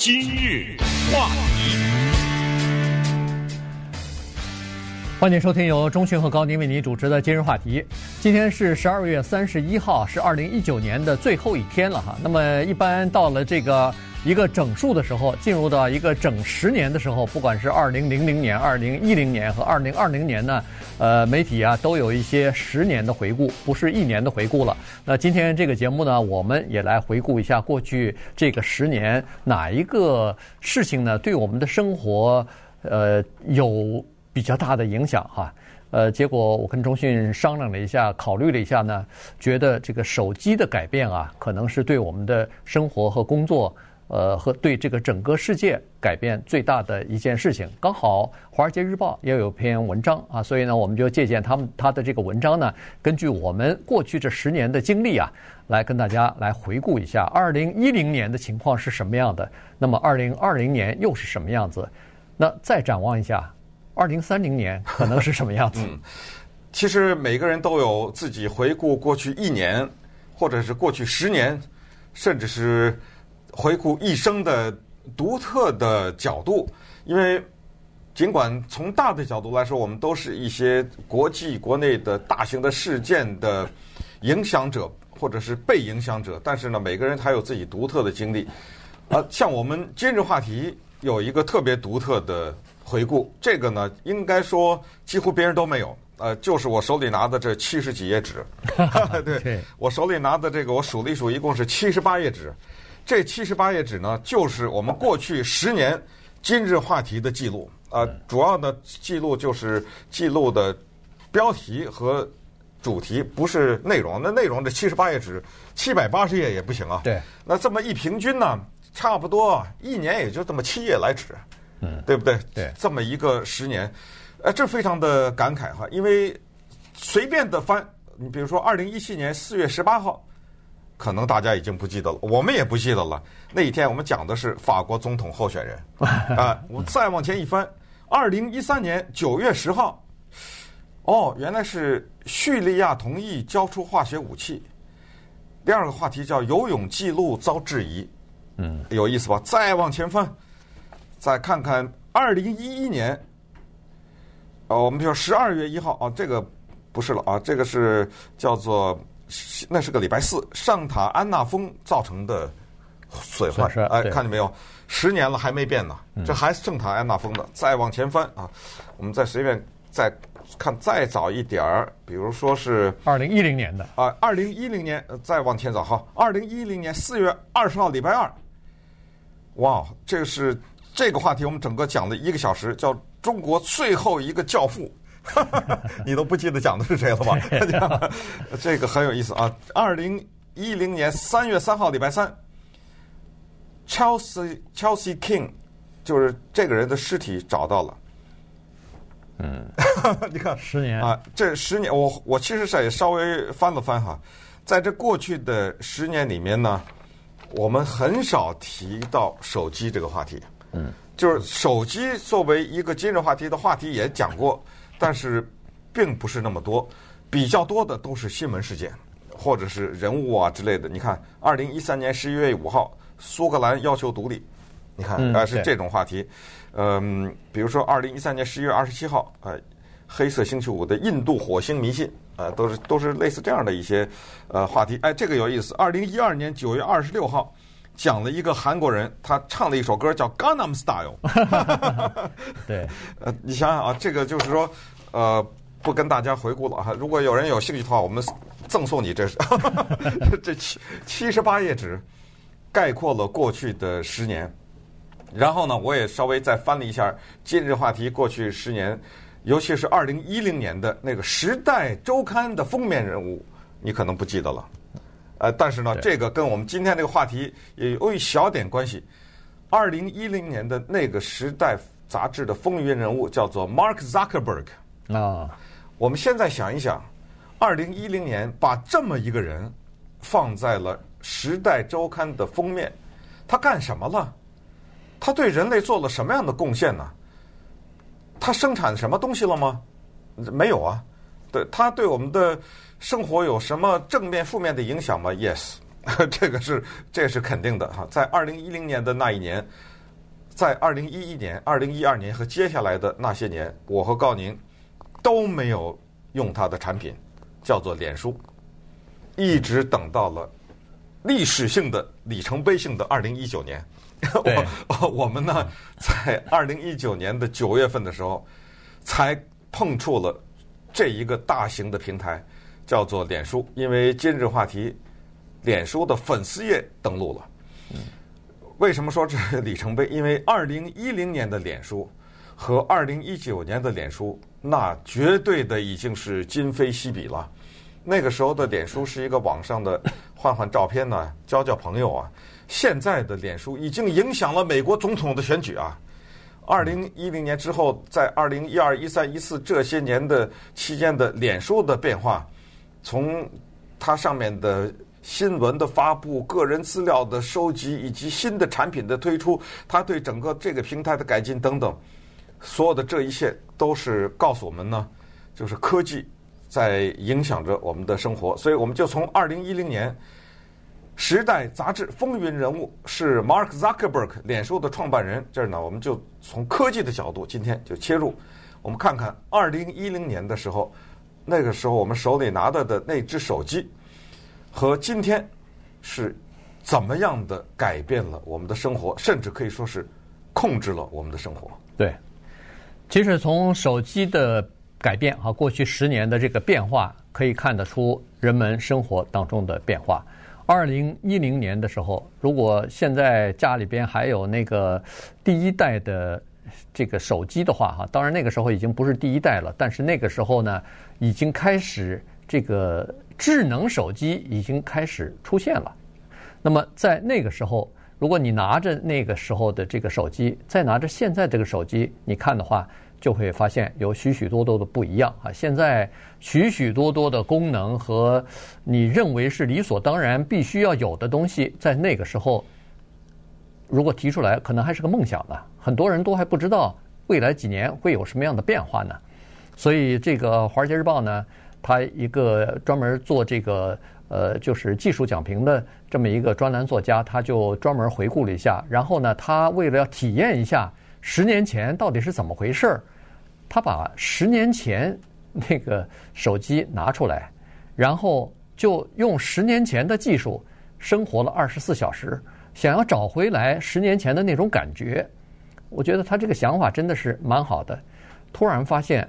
今日话题，欢迎收听由钟迅和高宁为您主持的今日话题。今天是十二月三十一号，是二零一九年的最后一天了哈。那么一般到了这个。一个整数的时候，进入到一个整十年的时候，不管是二零零零年、二零一零年和二零二零年呢，呃，媒体啊都有一些十年的回顾，不是一年的回顾了。那今天这个节目呢，我们也来回顾一下过去这个十年哪一个事情呢，对我们的生活呃有比较大的影响哈。呃，结果我跟中迅商量了一下，考虑了一下呢，觉得这个手机的改变啊，可能是对我们的生活和工作。呃，和对这个整个世界改变最大的一件事情，刚好《华尔街日报》也有篇文章啊，所以呢，我们就借鉴他们他的这个文章呢，根据我们过去这十年的经历啊，来跟大家来回顾一下二零一零年的情况是什么样的，那么二零二零年又是什么样子？那再展望一下二零三零年可能是什么样子？嗯，其实每个人都有自己回顾过去一年，或者是过去十年，甚至是。回顾一生的独特的角度，因为尽管从大的角度来说，我们都是一些国际国内的大型的事件的影响者，或者是被影响者，但是呢，每个人他有自己独特的经历。啊，像我们今日话题有一个特别独特的回顾，这个呢，应该说几乎别人都没有。呃，就是我手里拿的这七十几页纸，对，我手里拿的这个，我数了一数，一共是七十八页纸。这七十八页纸呢，就是我们过去十年今日话题的记录。呃，主要的记录就是记录的标题和主题，不是内容。那内容这七十八页纸，七百八十页也不行啊。对。那这么一平均呢，差不多一年也就这么七页来纸，嗯，对不对？对。这么一个十年，呃，这非常的感慨哈，因为随便的翻，你比如说二零一七年四月十八号。可能大家已经不记得了，我们也不记得了。那一天我们讲的是法国总统候选人 啊。我再往前一翻，二零一三年九月十号，哦，原来是叙利亚同意交出化学武器。第二个话题叫游泳记录遭质疑，嗯，有意思吧？再往前翻，再看看二零一一年，啊，我们说十二月一号啊，这个不是了啊，这个是叫做。那是个礼拜四，上塔安娜峰造成的损坏。哎，看见没有？十年了还没变呢，这还是圣塔安娜峰的。再往前翻啊，我们再随便再看再早一点儿，比如说是二零一零年的啊，二零一零年再往前走哈，二零一零年四月二十号礼拜二。哇，这个是这个话题，我们整个讲了一个小时，叫中国最后一个教父。哈哈，你都不记得讲的是谁了吧？这个很有意思啊！二零一零年三月三号礼拜三，Chelsea Chelsea King，就是这个人的尸体找到了。嗯，你看十年啊，这十年我我其实是也稍微翻了翻哈，在这过去的十年里面呢，我们很少提到手机这个话题。嗯，就是手机作为一个今日话题的话题也讲过。但是，并不是那么多，比较多的都是新闻事件，或者是人物啊之类的。你看，二零一三年十一月五号，苏格兰要求独立，你看，呃，是这种话题。嗯，比如说二零一三年十一月二十七号，呃，黑色星期五的印度火星迷信，呃，都是都是类似这样的一些呃话题。哎，这个有意思。二零一二年九月二十六号，讲了一个韩国人，他唱了一首歌叫《Gangnam Style》。对，呃，你想想啊，这个就是说。呃，不跟大家回顾了哈。如果有人有兴趣的话，我们赠送你这是 这七七十八页纸，概括了过去的十年。然后呢，我也稍微再翻了一下今日话题过去十年，尤其是二零一零年的那个《时代周刊》的封面人物，你可能不记得了。呃，但是呢，这个跟我们今天这个话题也有一小点关系。二零一零年的那个《时代》杂志的风云人物叫做 Mark Zuckerberg。啊，我们现在想一想，二零一零年把这么一个人放在了《时代周刊》的封面，他干什么了？他对人类做了什么样的贡献呢？他生产什么东西了吗？没有啊。对，他对我们的生活有什么正面、负面的影响吗？Yes，这个是这是肯定的哈。在二零一零年的那一年，在二零一一年、二零一二年和接下来的那些年，我和高宁都没有用他的产品，叫做脸书，一直等到了历史性的里程碑性的二零一九年。我我们呢，在二零一九年的九月份的时候，才碰触了这一个大型的平台，叫做脸书。因为今日话题，脸书的粉丝页登陆了。为什么说这是里程碑？因为二零一零年的脸书和二零一九年的脸书，那绝对的已经是今非昔比了。那个时候的脸书是一个网上的 换换照片呢，交交朋友啊。现在的脸书已经影响了美国总统的选举啊！二零一零年之后，在二零一二、一三、一四这些年的期间的脸书的变化，从它上面的新闻的发布、个人资料的收集以及新的产品的推出，它对整个这个平台的改进等等，所有的这一切都是告诉我们呢，就是科技在影响着我们的生活。所以我们就从二零一零年。《时代》杂志风云人物是 Mark Zuckerberg，脸书的创办人。这儿呢，我们就从科技的角度，今天就切入，我们看看二零一零年的时候，那个时候我们手里拿的的那只手机，和今天是怎么样的改变了我们的生活，甚至可以说是控制了我们的生活。对，其实从手机的改变和，过去十年的这个变化，可以看得出人们生活当中的变化。二零一零年的时候，如果现在家里边还有那个第一代的这个手机的话，哈，当然那个时候已经不是第一代了，但是那个时候呢，已经开始这个智能手机已经开始出现了。那么在那个时候，如果你拿着那个时候的这个手机，再拿着现在这个手机，你看的话。就会发现有许许多多的不一样啊！现在许许多多的功能和你认为是理所当然必须要有的东西，在那个时候，如果提出来，可能还是个梦想呢。很多人都还不知道未来几年会有什么样的变化呢。所以，这个《华尔街日报》呢，它一个专门做这个呃，就是技术讲评的这么一个专栏作家，他就专门回顾了一下。然后呢，他为了要体验一下。十年前到底是怎么回事儿？他把十年前那个手机拿出来，然后就用十年前的技术生活了二十四小时，想要找回来十年前的那种感觉。我觉得他这个想法真的是蛮好的。突然发现，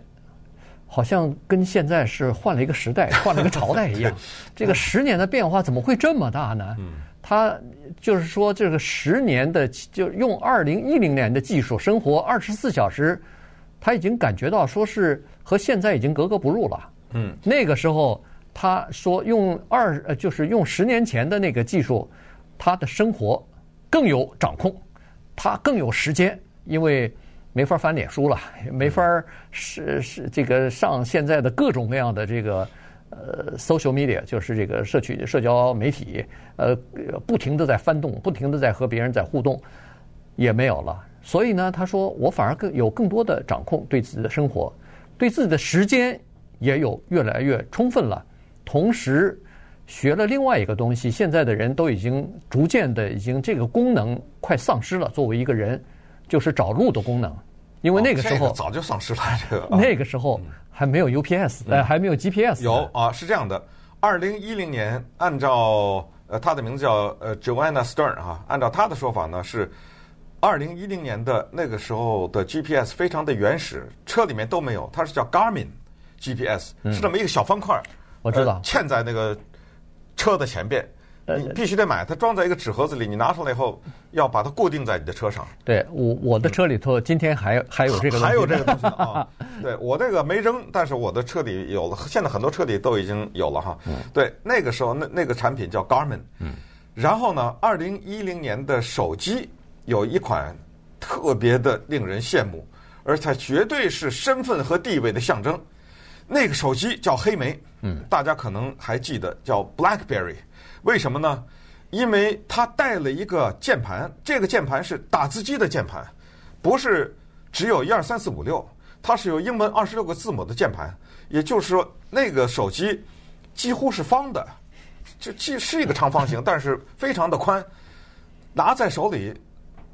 好像跟现在是换了一个时代、换了一个朝代一样。这个十年的变化怎么会这么大呢？他就是说，这个十年的就用二零一零年的技术生活二十四小时，他已经感觉到说是和现在已经格格不入了。嗯，那个时候他说用二呃就是用十年前的那个技术，他的生活更有掌控，他更有时间，因为没法翻脸书了，没法是是这个上现在的各种各样的这个。呃，social media 就是这个社区社交媒体，呃，不停的在翻动，不停的在和别人在互动，也没有了。所以呢，他说我反而更有更多的掌控，对自己的生活，对自己的时间也有越来越充分了。同时，学了另外一个东西，现在的人都已经逐渐的已经这个功能快丧失了。作为一个人，就是找路的功能，因为那个时候、哦这个、早就丧失了这个。那个时候。嗯还没有 UPS，呃，还没有 GPS。有啊，是这样的。二零一零年，按照呃，他的名字叫呃 Joanna Stern 哈，按照他的说法呢，是二零一零年的那个时候的 GPS 非常的原始，车里面都没有，它是叫 Garmin GPS，是这么一个小方块，我知道，嵌在那个车的前边。你必须得买，它装在一个纸盒子里，你拿出来以后要把它固定在你的车上。对，我我的车里头今天还还有这个还有这个东西啊。对，我这个没扔，但是我的车里有了，现在很多车里都已经有了哈。对，那个时候那那个产品叫 Garmin。嗯。然后呢，二零一零年的手机有一款特别的令人羡慕，而且绝对是身份和地位的象征。那个手机叫黑莓。嗯。大家可能还记得叫 BlackBerry。为什么呢？因为它带了一个键盘，这个键盘是打字机的键盘，不是只有一二三四五六，它是有英文二十六个字母的键盘。也就是说，那个手机几乎是方的，就既是一个长方形，但是非常的宽，拿在手里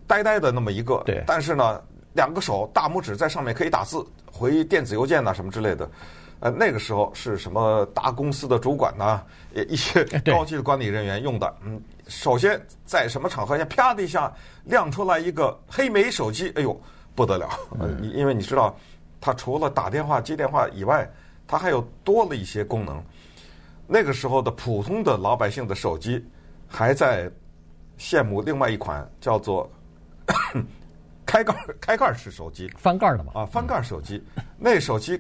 呆呆的那么一个。对。但是呢，两个手大拇指在上面可以打字、回电子邮件呐、啊、什么之类的。呃，那个时候是什么大公司的主管呐、啊，一些高级的管理人员用的。嗯，首先在什么场合下，啪的一下亮出来一个黑莓手机，哎呦不得了！嗯，因为你知道，它除了打电话、接电话以外，它还有多了一些功能。那个时候的普通的老百姓的手机，还在羡慕另外一款叫做开盖开盖式手机，翻盖的嘛？啊，翻盖手机，那手机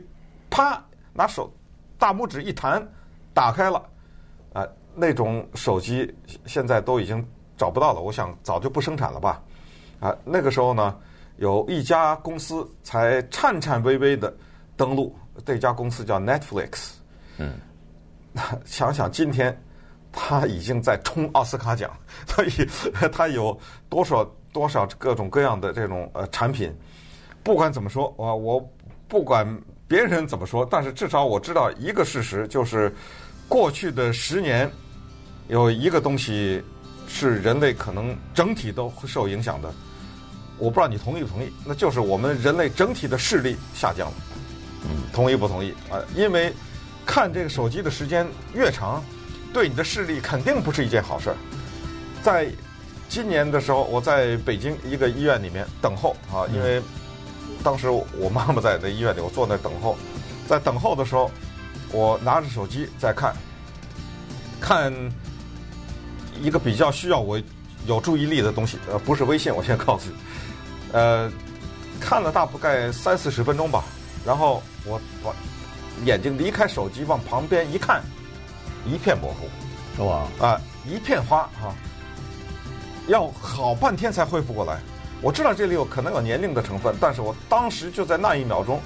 啪拿手大拇指一弹，打开了，啊，那种手机现在都已经找不到了，我想早就不生产了吧？啊，那个时候呢，有一家公司才颤颤巍巍的登陆，这家公司叫 Netflix，嗯。想想今天，他已经在冲奥斯卡奖，所以他有多少多少各种各样的这种呃产品。不管怎么说，我我不管别人怎么说，但是至少我知道一个事实，就是过去的十年有一个东西是人类可能整体都会受影响的。我不知道你同意不同意？那就是我们人类整体的视力下降了。嗯，同意不同意啊？因为。看这个手机的时间越长，对你的视力肯定不是一件好事儿。在今年的时候，我在北京一个医院里面等候啊，因为当时我妈妈在那医院里，我坐那等候。在等候的时候，我拿着手机在看，看一个比较需要我有注意力的东西，呃，不是微信，我先告诉你，呃，看了大概三四十分钟吧，然后我我。眼睛离开手机，往旁边一看，一片模糊，是吧？啊，一片花哈，要好半天才恢复过来。我知道这里有可能有年龄的成分，但是我当时就在那一秒钟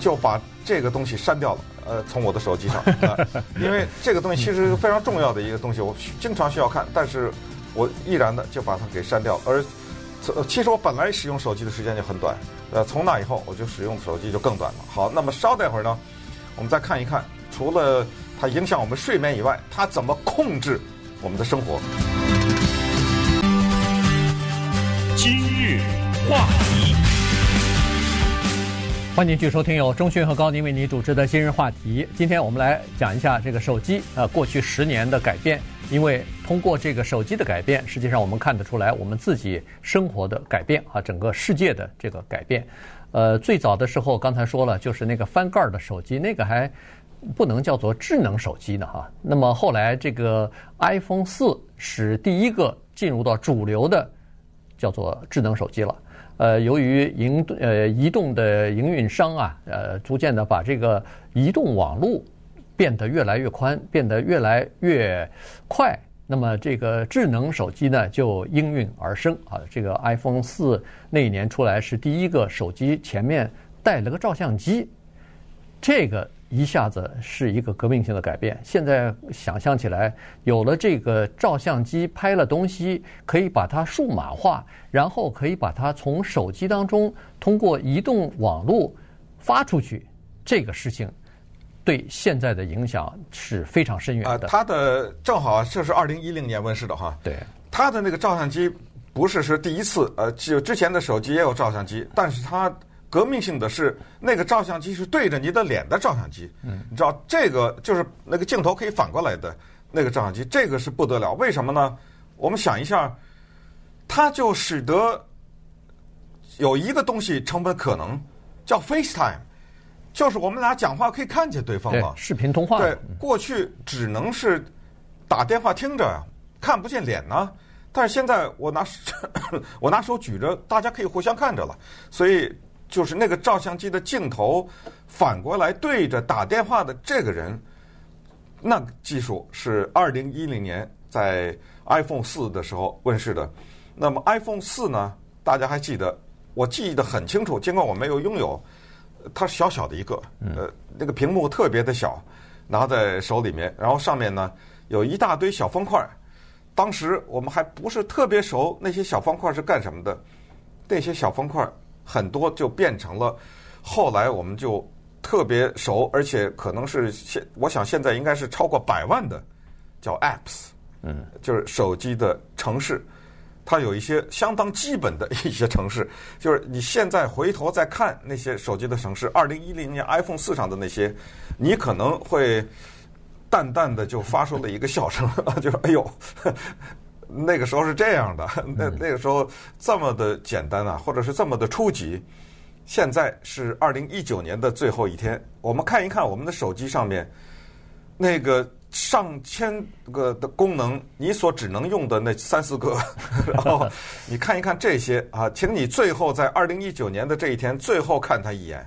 就把这个东西删掉了，呃，从我的手机上，啊，因为这个东西其实是非常重要的一个东西，我经常需要看，但是我毅然的就把它给删掉了。而其实我本来使用手机的时间就很短。呃，从那以后我就使用手机就更短了。好，那么稍待会儿呢，我们再看一看，除了它影响我们睡眠以外，它怎么控制我们的生活？今日话题，欢迎继续收听由钟迅和高宁为你主持的今日话题。今天我们来讲一下这个手机呃过去十年的改变。因为通过这个手机的改变，实际上我们看得出来我们自己生活的改变啊，整个世界的这个改变。呃，最早的时候刚才说了，就是那个翻盖的手机，那个还不能叫做智能手机呢哈。那么后来这个 iPhone 四是第一个进入到主流的叫做智能手机了。呃，由于营呃移动的营运商啊，呃，逐渐的把这个移动网络。变得越来越宽，变得越来越快。那么这个智能手机呢，就应运而生啊。这个 iPhone 四那一年出来是第一个手机前面带了个照相机，这个一下子是一个革命性的改变。现在想象起来，有了这个照相机，拍了东西可以把它数码化，然后可以把它从手机当中通过移动网络发出去，这个事情。对现在的影响是非常深远的。啊，它的正好这是二零一零年问世的哈。对。它的那个照相机不是说第一次，呃，就之前的手机也有照相机，但是它革命性的是那个照相机是对着你的脸的照相机。嗯。你知道这个就是那个镜头可以反过来的那个照相机，这个是不得了。为什么呢？我们想一下，它就使得有一个东西成本可能叫 FaceTime。就是我们俩讲话可以看见对方嘛，视频通话。对，过去只能是打电话听着，看不见脸呢。但是现在我拿 我拿手举着，大家可以互相看着了。所以就是那个照相机的镜头反过来对着打电话的这个人，那个技术是二零一零年在 iPhone 四的时候问世的。那么 iPhone 四呢，大家还记得？我记得很清楚，尽管我没有拥有。它小小的一个，呃，那个屏幕特别的小，拿在手里面，然后上面呢有一大堆小方块。当时我们还不是特别熟，那些小方块是干什么的？那些小方块很多就变成了，后来我们就特别熟，而且可能是现，我想现在应该是超过百万的叫 apps，嗯，就是手机的城市，它有一些相当基本的一些城市，就是你现在回头再看那些手机的城市，二零一零年 iPhone 四上的那些，你可能会淡淡的就发出了一个笑声，就是哎呦。那个时候是这样的，那那个时候这么的简单啊，或者是这么的初级。现在是二零一九年的最后一天，我们看一看我们的手机上面那个上千个的功能，你所只能用的那三四个，然后你看一看这些啊，请你最后在二零一九年的这一天最后看它一眼。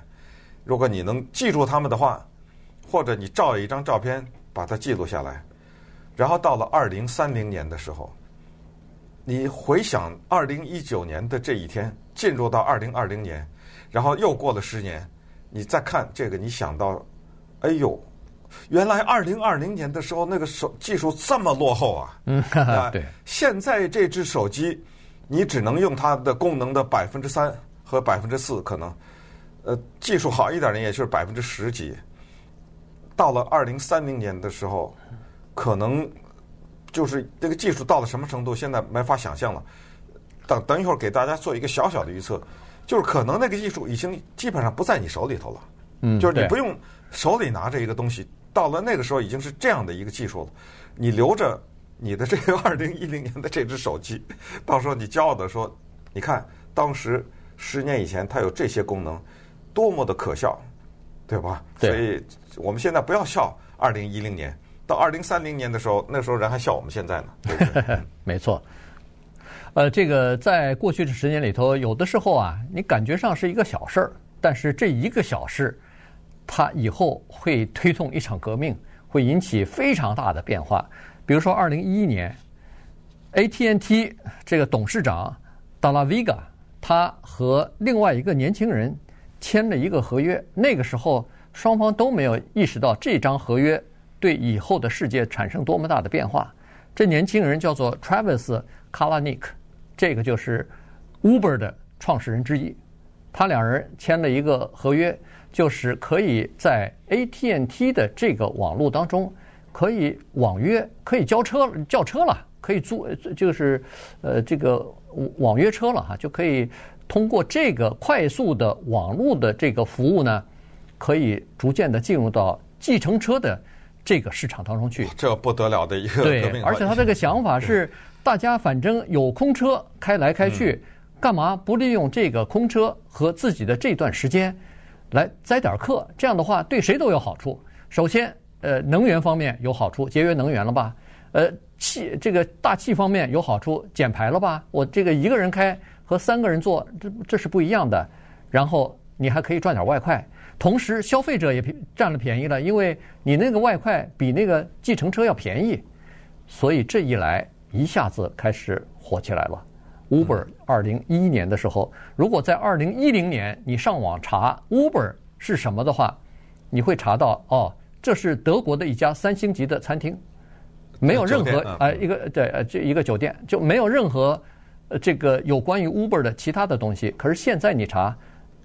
如果你能记住他们的话，或者你照一张照片把它记录下来，然后到了二零三零年的时候。你回想二零一九年的这一天，进入到二零二零年，然后又过了十年，你再看这个，你想到，哎呦，原来二零二零年的时候那个手技术这么落后啊！嗯，哈 哈，对。现在这只手机，你只能用它的功能的百分之三和百分之四，可能，呃，技术好一点的也就是百分之十几。到了二零三零年的时候，可能。就是这个技术到了什么程度，现在没法想象了。等等一会儿给大家做一个小小的预测，就是可能那个技术已经基本上不在你手里头了。嗯，就是你不用手里拿着一个东西，到了那个时候已经是这样的一个技术了。你留着你的这个二零一零年的这只手机，到时候你骄傲的说：“你看，当时十年以前它有这些功能，多么的可笑，对吧？”对。所以我们现在不要笑二零一零年。到二零三零年的时候，那时候人还笑我们现在呢。对对 没错，呃，这个在过去的十年里头，有的时候啊，你感觉上是一个小事儿，但是这一个小事，它以后会推动一场革命，会引起非常大的变化。比如说二零一一年，AT&T 这个董事长达拉维嘎，他和另外一个年轻人签了一个合约，那个时候双方都没有意识到这张合约。对以后的世界产生多么大的变化？这年轻人叫做 Travis Kalanick，这个就是 Uber 的创始人之一。他两人签了一个合约，就是可以在 AT&T 的这个网络当中可以网约，可以叫车叫车了，可以租，就是呃这个网约车了哈，就可以通过这个快速的网络的这个服务呢，可以逐渐的进入到计程车的。这个市场当中去，这不得了的一个革命。对，而且他这个想法是，大家反正有空车开来开去，干嘛不利用这个空车和自己的这段时间来载点客？这样的话对谁都有好处。首先，呃，能源方面有好处，节约能源了吧？呃，气这个大气方面有好处，减排了吧？我这个一个人开和三个人坐，这这是不一样的。然后你还可以赚点外快。同时，消费者也占了便宜了，因为你那个外快比那个计程车要便宜，所以这一来一下子开始火起来了。Uber 二零一一年的时候，如果在二零一零年你上网查 Uber 是什么的话，你会查到哦，这是德国的一家三星级的餐厅，没有任何啊一个对呃这一个酒店就没有任何呃这个有关于 Uber 的其他的东西。可是现在你查。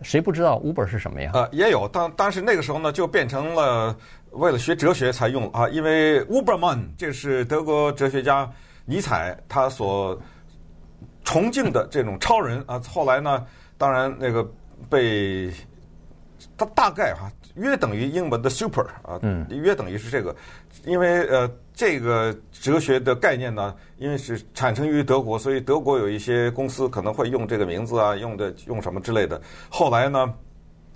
谁不知道 Uber 是什么呀？呃，也有，当但是那个时候呢，就变成了为了学哲学才用啊，因为 Uberman 这是德国哲学家尼采他所崇敬的这种超人啊。后来呢，当然那个被他大概哈、啊、约等于英文的 super 啊，嗯，约等于是这个，因为呃。这个哲学的概念呢，因为是产生于德国，所以德国有一些公司可能会用这个名字啊，用的用什么之类的。后来呢，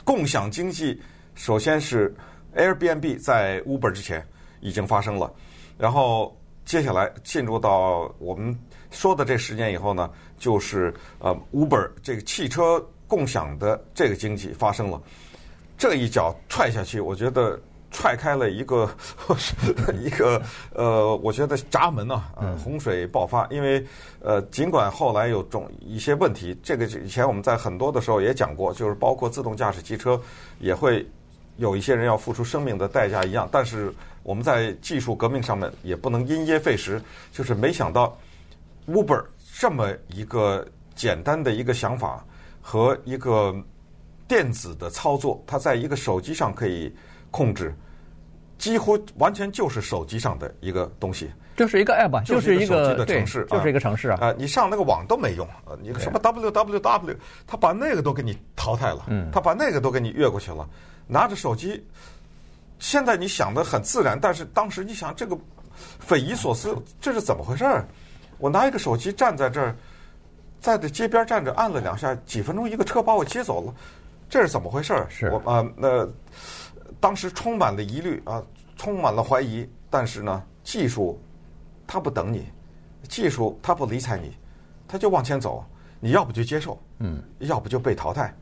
共享经济首先是 Airbnb 在 Uber 之前已经发生了，然后接下来进入到我们说的这十年以后呢，就是呃 Uber 这个汽车共享的这个经济发生了，这一脚踹下去，我觉得。踹开了一个 一个呃，我觉得闸门啊，洪水爆发。因为呃，尽管后来有种一些问题，这个以前我们在很多的时候也讲过，就是包括自动驾驶汽车也会有一些人要付出生命的代价一样。但是我们在技术革命上面也不能因噎废食，就是没想到 Uber 这么一个简单的一个想法和一个电子的操作，它在一个手机上可以。控制，几乎完全就是手机上的一个东西，就是一个 app，就是一个手机的城市，就是一个城市啊。啊，你上那个网都没用，你什么 www，他把那个都给你淘汰了，嗯，他把那个都给你越过去了。拿着手机，现在你想的很自然，但是当时你想这个匪夷所思，这是怎么回事儿？我拿一个手机站在这儿，在这街边站着，按了两下，几分钟一个车把我接走了，这是怎么回事儿？是我啊，那。当时充满了疑虑啊，充满了怀疑。但是呢，技术它不等你，技术它不理睬你，它就往前走。你要不就接受，嗯，要不就被淘汰。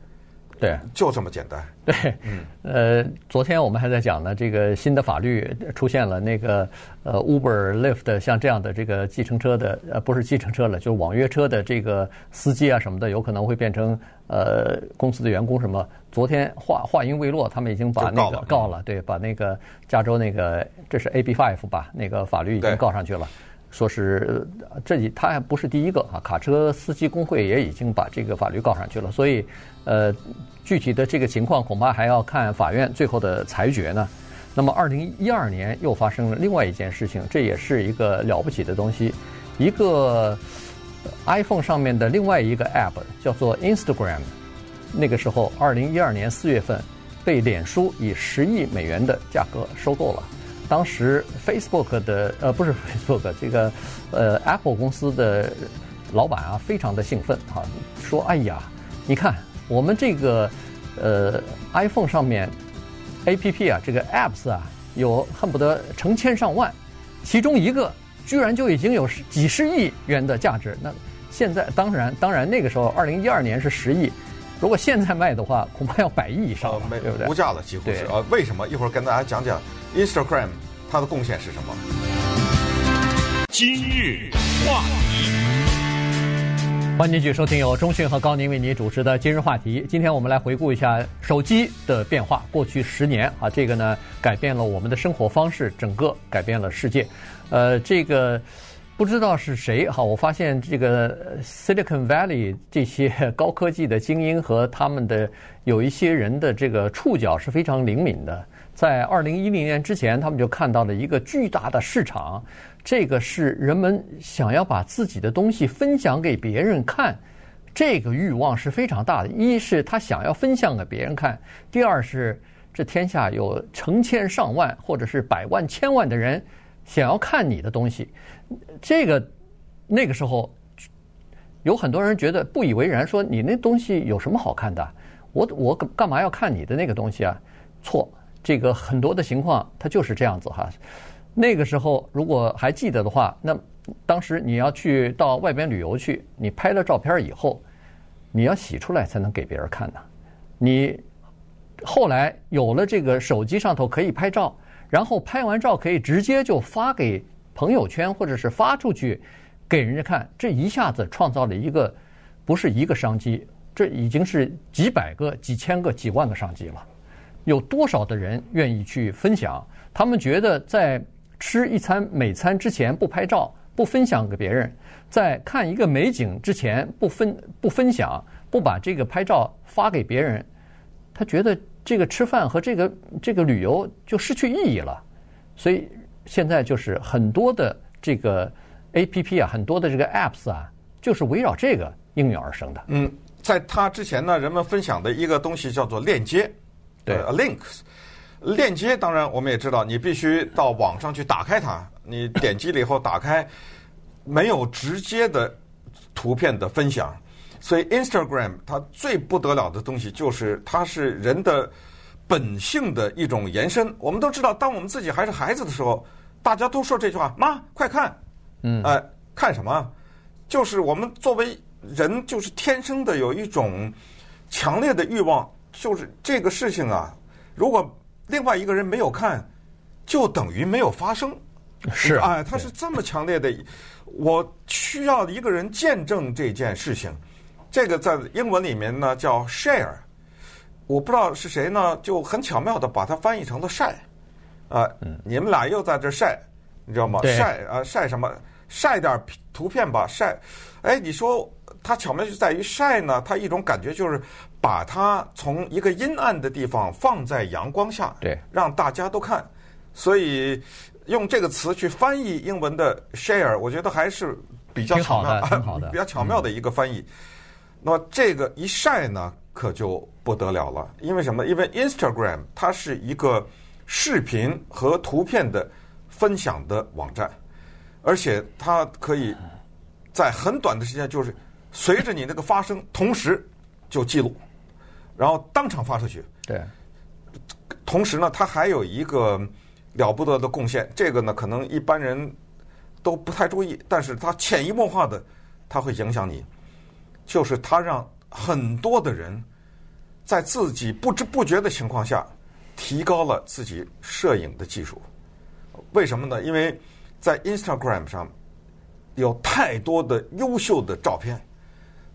对，就这么简单。对，嗯，呃，昨天我们还在讲呢，这个新的法律出现了，那个呃，Uber、Lyft 像这样的这个计程车的，呃，不是计程车了，就是网约车的这个司机啊什么的，有可能会变成呃公司的员工什么。昨天话话音未落，他们已经把那个告了，告了，对，把那个加州那个这是 AB Five 吧，那个法律已经告上去了。说是这里他还不是第一个啊，卡车司机工会也已经把这个法律告上去了，所以呃，具体的这个情况恐怕还要看法院最后的裁决呢。那么，二零一二年又发生了另外一件事情，这也是一个了不起的东西，一个 iPhone 上面的另外一个 App 叫做 Instagram，那个时候二零一二年四月份被脸书以十亿美元的价格收购了。当时 Facebook 的呃不是 Facebook 这个呃 Apple 公司的老板啊，非常的兴奋哈、啊，说哎呀，你看我们这个呃 iPhone 上面 APP 啊，这个 Apps 啊，有恨不得成千上万，其中一个居然就已经有几十亿元的价值。那现在当然当然那个时候二零一二年是十亿，如果现在卖的话，恐怕要百亿以上了，对不对？无价了，几乎是啊。为什么？一会儿跟大家讲讲。Instagram 它的贡献是什么？今日话题，欢迎继续收听由中讯和高宁为您主持的今日话题。今天我们来回顾一下手机的变化。过去十年啊，这个呢改变了我们的生活方式，整个改变了世界。呃，这个不知道是谁哈，我发现这个 Silicon Valley 这些高科技的精英和他们的有一些人的这个触角是非常灵敏的。在二零一零年之前，他们就看到了一个巨大的市场，这个是人们想要把自己的东西分享给别人看，这个欲望是非常大的。一是他想要分享给别人看，第二是这天下有成千上万或者是百万千万的人想要看你的东西，这个那个时候有很多人觉得不以为然，说你那东西有什么好看的？我我干嘛要看你的那个东西啊？错。这个很多的情况，它就是这样子哈。那个时候，如果还记得的话，那当时你要去到外边旅游去，你拍了照片以后，你要洗出来才能给别人看呢。你后来有了这个手机上头可以拍照，然后拍完照可以直接就发给朋友圈或者是发出去给人家看，这一下子创造了一个不是一个商机，这已经是几百个、几千个、几万个商机了。有多少的人愿意去分享？他们觉得在吃一餐美餐之前不拍照、不分享给别人，在看一个美景之前不分不分享、不把这个拍照发给别人，他觉得这个吃饭和这个这个旅游就失去意义了。所以现在就是很多的这个 APP 啊，很多的这个 Apps 啊，就是围绕这个应运而生的。嗯，在它之前呢，人们分享的一个东西叫做链接。对，links，链接当然我们也知道，你必须到网上去打开它。你点击了以后打开，没有直接的图片的分享。所以 Instagram 它最不得了的东西就是它是人的本性的一种延伸。我们都知道，当我们自己还是孩子的时候，大家都说这句话：“妈，快看！”嗯，哎，看什么？就是我们作为人，就是天生的有一种强烈的欲望。就是这个事情啊，如果另外一个人没有看，就等于没有发生。是啊，哎，他是这么强烈的，我需要一个人见证这件事情。这个在英文里面呢叫 share，我不知道是谁呢，就很巧妙的把它翻译成了晒。啊，你们俩又在这晒，你知道吗？晒啊，晒什么？晒点图片吧，晒。哎，你说。它巧妙就在于晒呢，它一种感觉就是把它从一个阴暗的地方放在阳光下，对，让大家都看。所以用这个词去翻译英文的 share，我觉得还是比较巧妙的，的 比较巧妙的一个翻译。嗯、那么这个一晒呢，可就不得了了，因为什么？因为 Instagram 它是一个视频和图片的分享的网站，而且它可以在很短的时间，就是随着你那个发生，同时就记录，然后当场发出去。对。同时呢，他还有一个了不得的贡献，这个呢可能一般人都不太注意，但是他潜移默化的，他会影响你，就是他让很多的人在自己不知不觉的情况下，提高了自己摄影的技术。为什么呢？因为在 Instagram 上有太多的优秀的照片，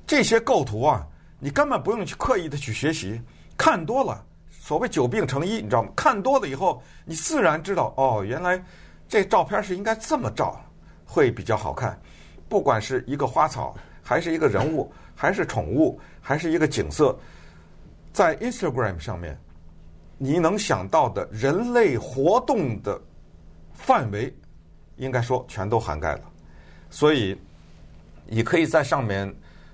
这些构图啊，你根本不用去刻意的去学习，看多了。所谓久病成医，你知道吗？看多了以后，你自然知道哦，原来这照片是应该这么照，会比较好看。不管是一个花草，还是一个人物，还是宠物，还是一个景色，在 Instagram 上面，你能想到的人类活动的范围，应该说全都涵盖了。所以你可以在上面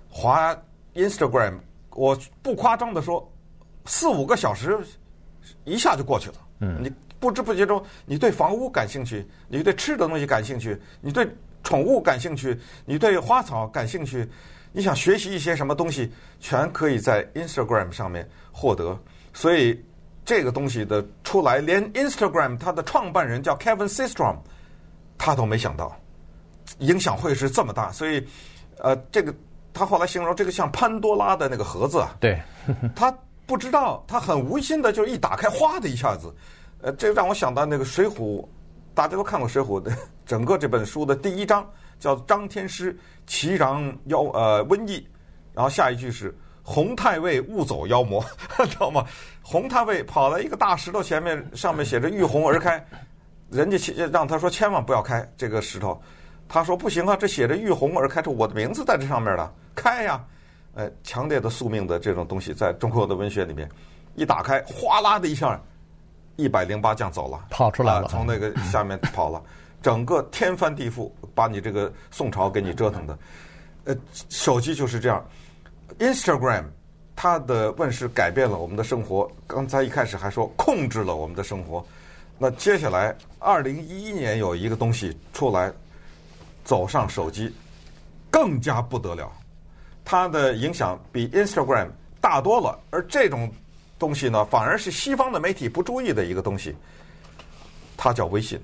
划 Instagram，我不夸张的说。四五个小时，一下就过去了。嗯，你不知不觉中，你对房屋感兴趣，你对吃的东西感兴趣，你对宠物感兴趣，你对花草感兴趣，你想学习一些什么东西，全可以在 Instagram 上面获得。所以这个东西的出来，连 Instagram 它的创办人叫 Kevin Systrom，他都没想到影响会是这么大。所以，呃，这个他后来形容这个像潘多拉的那个盒子啊，对，他。不知道，他很无心的就一打开，哗的一下子，呃，这让我想到那个《水浒》，大家都看过《水浒》的 整个这本书的第一章，叫张天师祈禳妖呃瘟疫，然后下一句是洪太尉误走妖魔，知道吗？洪太尉跑到一个大石头前面，上面写着“遇洪而开”，人家让他说千万不要开这个石头，他说不行啊，这写着“玉红而开”，这我的名字在这上面了，开呀。呃，强烈的宿命的这种东西，在中国的文学里面，一打开，哗啦的一下，一百零八将走了，跑出来了，从那个下面跑了，整个天翻地覆，把你这个宋朝给你折腾的。呃，手机就是这样，Instagram 它的问世改变了我们的生活。刚才一开始还说控制了我们的生活，那接下来二零一一年有一个东西出来，走上手机，更加不得了。它的影响比 Instagram 大多了，而这种东西呢，反而是西方的媒体不注意的一个东西。它叫微信。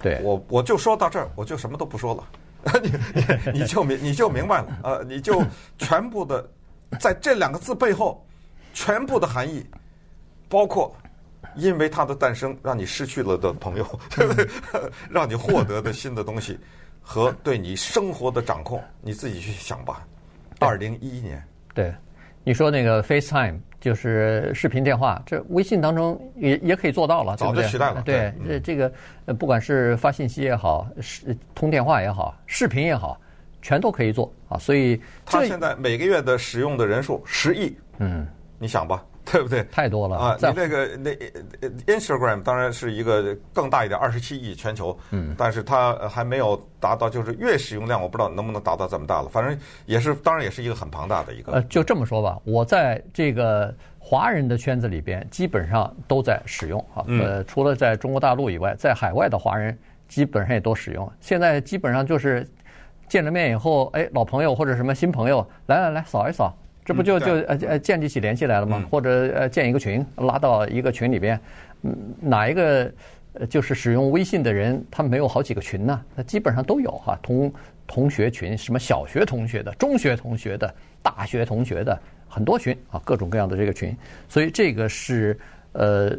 对，我我就说到这儿，我就什么都不说了，你你就明你就明白了，呃，你就全部的在这两个字背后，全部的含义，包括因为它的诞生让你失去了的朋友，对不对？让你获得的新的东西和对你生活的掌控，你自己去想吧。二零一一年，对，你说那个 FaceTime 就是视频电话，这微信当中也也可以做到了，早就取代了。对，这这个不管是发信息也好，是通电话也好，视频也好，全都可以做啊。所以，他现在每个月的使用的人数十亿，嗯，你想吧。对不对？太多了啊！你那个那 Instagram 当然是一个更大一点，二十七亿全球，嗯，但是它还没有达到，就是月使用量，我不知道能不能达到这么大了。反正也是，当然也是一个很庞大的一个。呃，就这么说吧，我在这个华人的圈子里边，基本上都在使用啊。呃，除了在中国大陆以外，在海外的华人基本上也都使用。现在基本上就是见了面以后，哎，老朋友或者什么新朋友，来来来，扫一扫。这不就就呃呃建立起联系来了吗？或者呃建一个群，拉到一个群里边，嗯，哪一个就是使用微信的人，他没有好几个群呢？那基本上都有哈，同同学群，什么小学同学的、中学同学的、大学同学的，很多群啊，各种各样的这个群，所以这个是呃，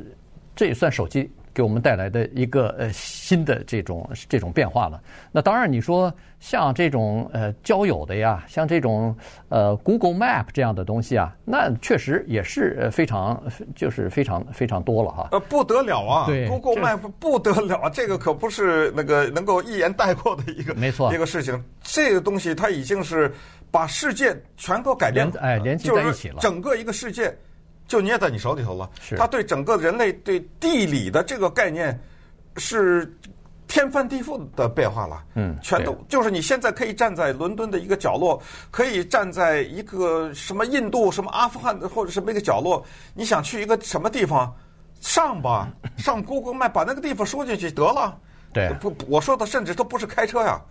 这也算手机。给我们带来的一个呃新的这种这种变化了。那当然，你说像这种呃交友的呀，像这种呃 Google Map 这样的东西啊，那确实也是非常就是非常非常多了哈。呃，不得了啊！对，Google Map 不得了，这个可不是那个能够一言带过的一个没错一个事情。这个东西它已经是把世界全都改变了，哎，连接在一起了，整个一个世界。就捏在你手里头了。是。他对整个人类对地理的这个概念是天翻地覆的变化了。嗯，全都就是你现在可以站在伦敦的一个角落，可以站在一个什么印度、什么阿富汗的或者什么一个角落，你想去一个什么地方，上吧，上 Google Map 把那个地方输进去得了。对，不，我说的甚至都不是开车呀，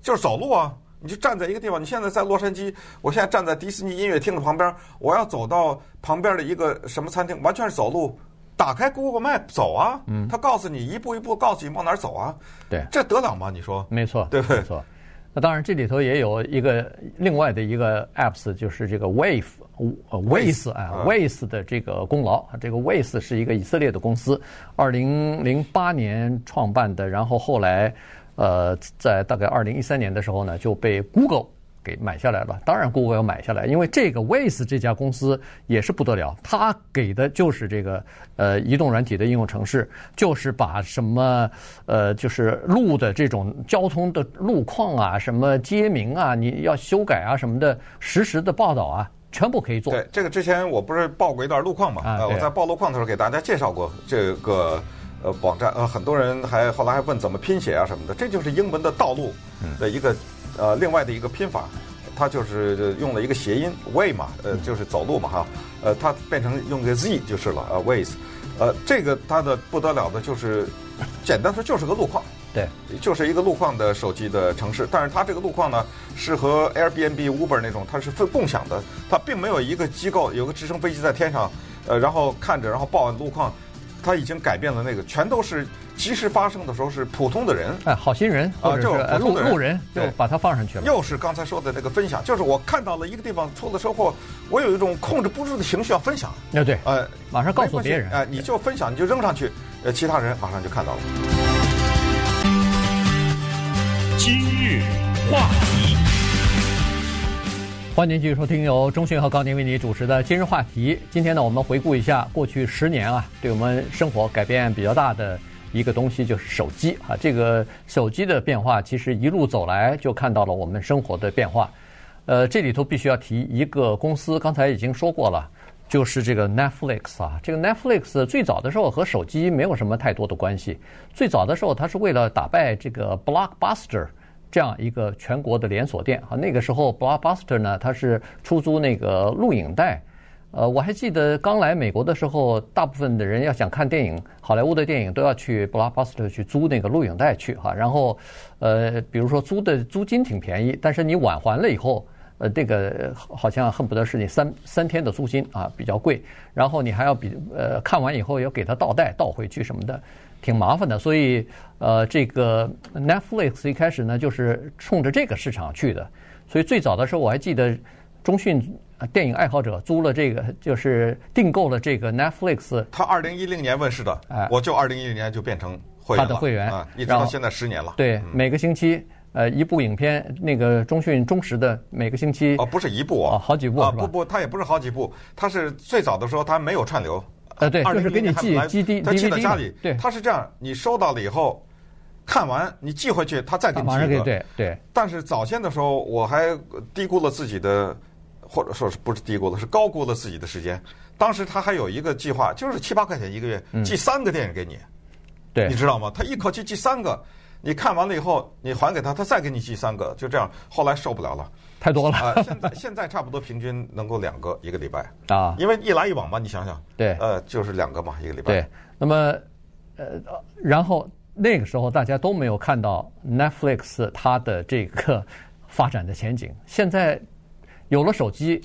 就是走路啊。你就站在一个地方，你现在在洛杉矶，我现在站在迪士尼音乐厅的旁边，我要走到旁边的一个什么餐厅，完全是走路。打开 Google Map 走啊，嗯，他告诉你一步一步告诉你往哪儿走啊，对，这得了吗？你说？没错，对不对？没错。那当然，这里头也有一个另外的一个 apps，就是这个 Wave，呃，Waze 啊，Waze 的这个功劳。这个 Waze 是一个以色列的公司，二零零八年创办的，然后后来。呃，在大概二零一三年的时候呢，就被 Google 给买下来了。当然，Google 要买下来，因为这个 Waze 这家公司也是不得了，它给的就是这个呃移动软体的应用程式，就是把什么呃就是路的这种交通的路况啊、什么街名啊，你要修改啊什么的，实时的报道啊，全部可以做。对，这个之前我不是报过一段路况嘛？啊，我在报路况的时候给大家介绍过这个。呃，网站呃，很多人还后来还问怎么拼写啊什么的，这就是英文的道路的一个呃另外的一个拼法，它就是用了一个谐音 way 嘛，呃，就是走路嘛哈，呃，它变成用个 z 就是了，呃，ways，呃，这个它的不得了的就是，简单说就是个路况，对，就是一个路况的手机的城市，但是它这个路况呢是和 Airbnb、Uber 那种它是分共享的，它并没有一个机构有个直升飞机在天上，呃，然后看着然后报路况。他已经改变了那个，全都是即时发生的时候是普通的人，哎，好心人啊，就路路人就把它放上去了。又是刚才说的那个分享，就是我看到了一个地方出了车祸，我有一种控制不住的情绪要分享。那对，呃，马上告诉别人，哎，你就分享，你就扔上去，呃，其他人马上就看到了。今日话题。欢迎继续收听由中讯和高宁为你主持的今日话题。今天呢，我们回顾一下过去十年啊，对我们生活改变比较大的一个东西就是手机啊。这个手机的变化，其实一路走来就看到了我们生活的变化。呃，这里头必须要提一个公司，刚才已经说过了，就是这个 Netflix 啊。这个 Netflix 最早的时候和手机没有什么太多的关系，最早的时候它是为了打败这个 Blockbuster。这样一个全国的连锁店啊，那个时候 Blockbuster 呢，它是出租那个录影带。呃，我还记得刚来美国的时候，大部分的人要想看电影，好莱坞的电影都要去 Blockbuster 去租那个录影带去哈。然后，呃，比如说租的租金挺便宜，但是你晚还了以后，呃，这个好像恨不得是你三三天的租金啊，比较贵。然后你还要比呃看完以后要给他倒带倒回去什么的。挺麻烦的，所以呃，这个 Netflix 一开始呢，就是冲着这个市场去的。所以最早的时候，我还记得中讯电影爱好者租了这个，就是订购了这个 Netflix。他二零一零年问世的，哎，我就二零一零年就变成会员了，他的会员啊，一直到现在十年了。对，嗯、每个星期呃一部影片，那个中讯忠实的每个星期哦，不是一部啊、哦，好几部啊，不不，他也不是好几部，他是最早的时候他没有串流。呃，对，就是给你寄基地，他寄到家里。对，他是这样，你收到了以后，看完你寄回去，他再给你寄一个。对对。但是早先的时候，我还低估了自己的，或者说是不是低估了，是高估了自己的时间。当时他还有一个计划，就是七八块钱一个月，寄三个电影给你。对，你知道吗？他一口气寄三个，你看完了以后，你还给他，他再给你寄三个，就这样。后来受不了了。太多了啊！现在现在差不多平均能够两个一个礼拜啊，因为一来一往嘛，你想想，对，呃，就是两个嘛一个礼拜。对，那么呃，然后那个时候大家都没有看到 Netflix 它的这个 发展的前景。现在有了手机，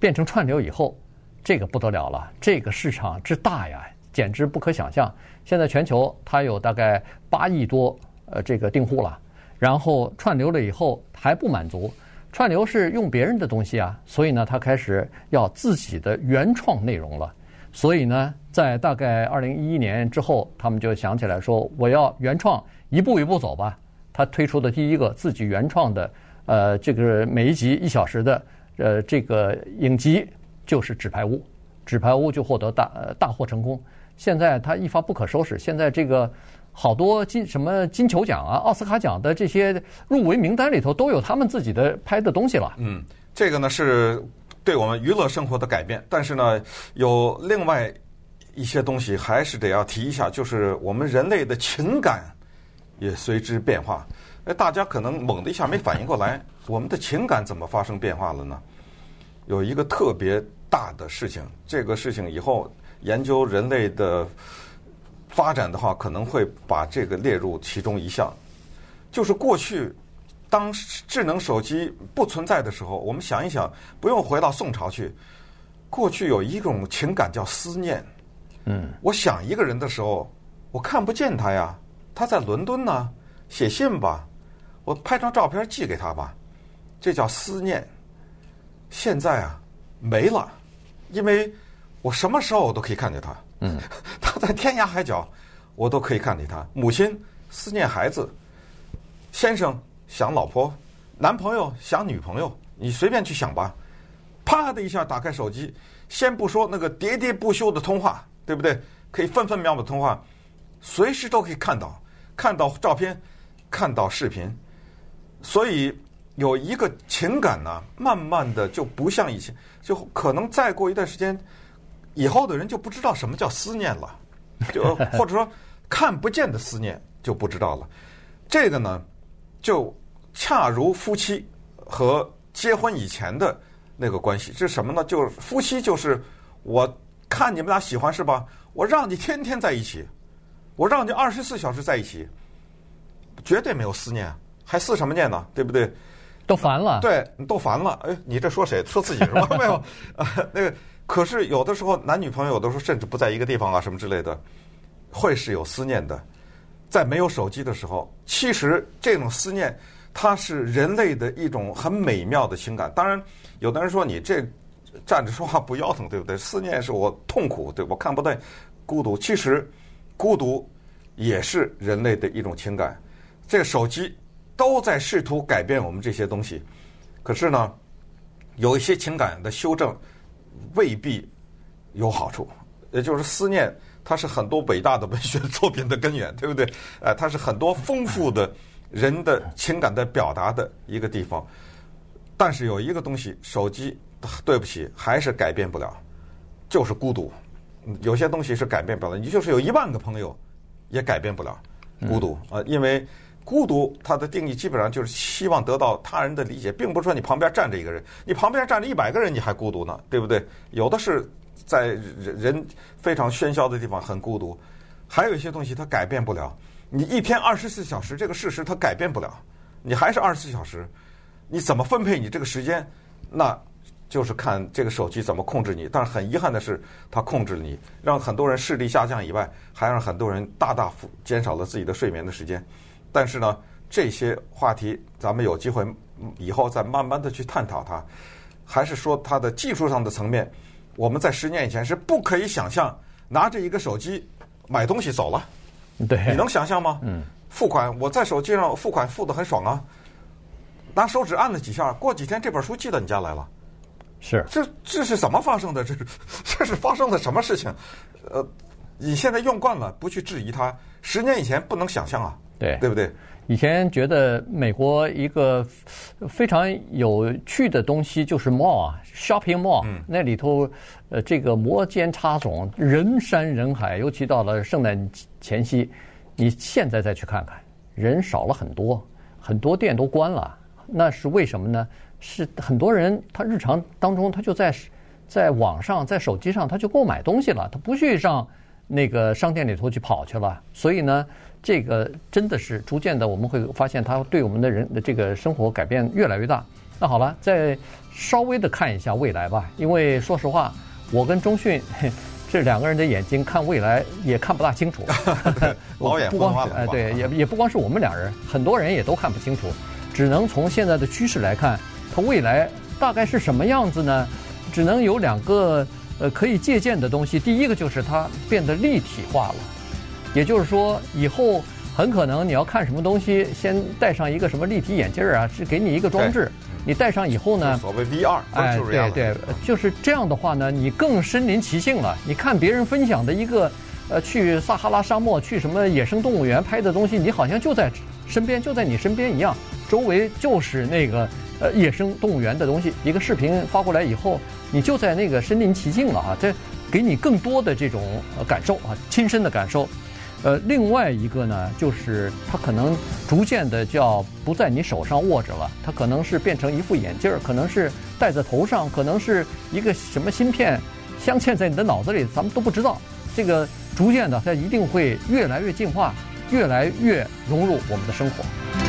变成串流以后，这个不得了了，这个市场之大呀，简直不可想象。现在全球它有大概八亿多呃这个订户了，然后串流了以后还不满足。串流是用别人的东西啊，所以呢，他开始要自己的原创内容了。所以呢，在大概二零一一年之后，他们就想起来说，我要原创，一步一步走吧。他推出的第一个自己原创的，呃，这个每一集一小时的，呃，这个影集就是《纸牌屋》，《纸牌屋》就获得大呃大获成功。现在他一发不可收拾，现在这个。好多金什么金球奖啊、奥斯卡奖的这些入围名单里头都有他们自己的拍的东西了。嗯，这个呢是对我们娱乐生活的改变，但是呢有另外一些东西还是得要提一下，就是我们人类的情感也随之变化。哎，大家可能猛的一下没反应过来，我们的情感怎么发生变化了呢？有一个特别大的事情，这个事情以后研究人类的发展的话，可能会把这个列入其中一项，就是过去当智能手机不存在的时候，我们想一想，不用回到宋朝去，过去有一种情感叫思念。嗯，我想一个人的时候，我看不见他呀，他在伦敦呢，写信吧。我拍张照片寄给他吧，这叫思念。现在啊，没了，因为我什么时候我都可以看见他。嗯，他在天涯海角，我都可以看见他。母亲思念孩子，先生想老婆，男朋友想女朋友，你随便去想吧。啪的一下打开手机，先不说那个喋喋不休的通话，对不对？可以分分秒秒通话，随时都可以看到，看到照片，看到视频。所以有一个情感呢，慢慢的就不像以前，就可能再过一段时间，以后的人就不知道什么叫思念了，就或者说看不见的思念就不知道了。这个呢，就恰如夫妻和结婚以前的那个关系，这是什么呢？就是夫妻就是我看你们俩喜欢是吧？我让你天天在一起，我让你二十四小时在一起，绝对没有思念。还思什么念呢？对不对？都烦了。对，你都烦了。哎，你这说谁？说自己是吧？没有啊。那个，可是有的时候男女朋友有的时候甚至不在一个地方啊，什么之类的，会是有思念的。在没有手机的时候，其实这种思念，它是人类的一种很美妙的情感。当然，有的人说你这站着说话不腰疼，对不对？思念是我痛苦，对，我看不到孤独。其实，孤独也是人类的一种情感。这手机。都在试图改变我们这些东西，可是呢，有一些情感的修正未必有好处。也就是思念，它是很多伟大的文学作品的根源，对不对？呃，它是很多丰富的人的情感的表达的一个地方。但是有一个东西，手机对不起，还是改变不了，就是孤独。有些东西是改变不了，你就是有一万个朋友，也改变不了孤独啊，因为。孤独，它的定义基本上就是希望得到他人的理解，并不是说你旁边站着一个人，你旁边站着一百个人你还孤独呢，对不对？有的是在人人非常喧嚣的地方很孤独，还有一些东西它改变不了。你一天二十四小时这个事实它改变不了，你还是二十四小时，你怎么分配你这个时间，那就是看这个手机怎么控制你。但是很遗憾的是，它控制了你，让很多人视力下降以外，还让很多人大大减少了自己的睡眠的时间。但是呢，这些话题咱们有机会以后再慢慢的去探讨它。还是说它的技术上的层面，我们在十年以前是不可以想象拿着一个手机买东西走了。对，你能想象吗？嗯。付款，我在手机上付款付的很爽啊，拿手指按了几下，过几天这本书寄到你家来了。是。这这是怎么发生的？这是 这是发生了什么事情？呃，你现在用惯了，不去质疑它。十年以前不能想象啊。对，对不对？以前觉得美国一个非常有趣的东西就是 mall 啊，shopping mall，嗯，那里头呃这个摩肩擦踵，人山人海，尤其到了圣诞前夕，你现在再去看看，人少了很多，很多店都关了，那是为什么呢？是很多人他日常当中他就在在网上在手机上他就购买东西了，他不去上那个商店里头去跑去了，所以呢。这个真的是逐渐的，我们会发现它对我们的人的这个生活改变越来越大。那好了，再稍微的看一下未来吧，因为说实话，我跟钟迅这两个人的眼睛看未来也看不大清楚。老眼昏花了。哎，对，也也不光是我们俩人，很多人也都看不清楚，只能从现在的趋势来看，它未来大概是什么样子呢？只能有两个呃可以借鉴的东西，第一个就是它变得立体化了。也就是说，以后很可能你要看什么东西，先戴上一个什么立体眼镜啊，是给你一个装置。你戴上以后呢，所谓 VR，哎，对对，就是这样的话呢，你更身临其境了。你看别人分享的一个，呃，去撒哈拉沙漠、去什么野生动物园拍的东西，你好像就在身边，就在你身边一样，周围就是那个呃野生动物园的东西。一个视频发过来以后，你就在那个身临其境了啊！这。给你更多的这种感受啊，亲身的感受。呃，另外一个呢，就是它可能逐渐的叫不在你手上握着了，它可能是变成一副眼镜儿，可能是戴在头上，可能是一个什么芯片镶嵌在你的脑子里，咱们都不知道。这个逐渐的，它一定会越来越进化，越来越融入我们的生活。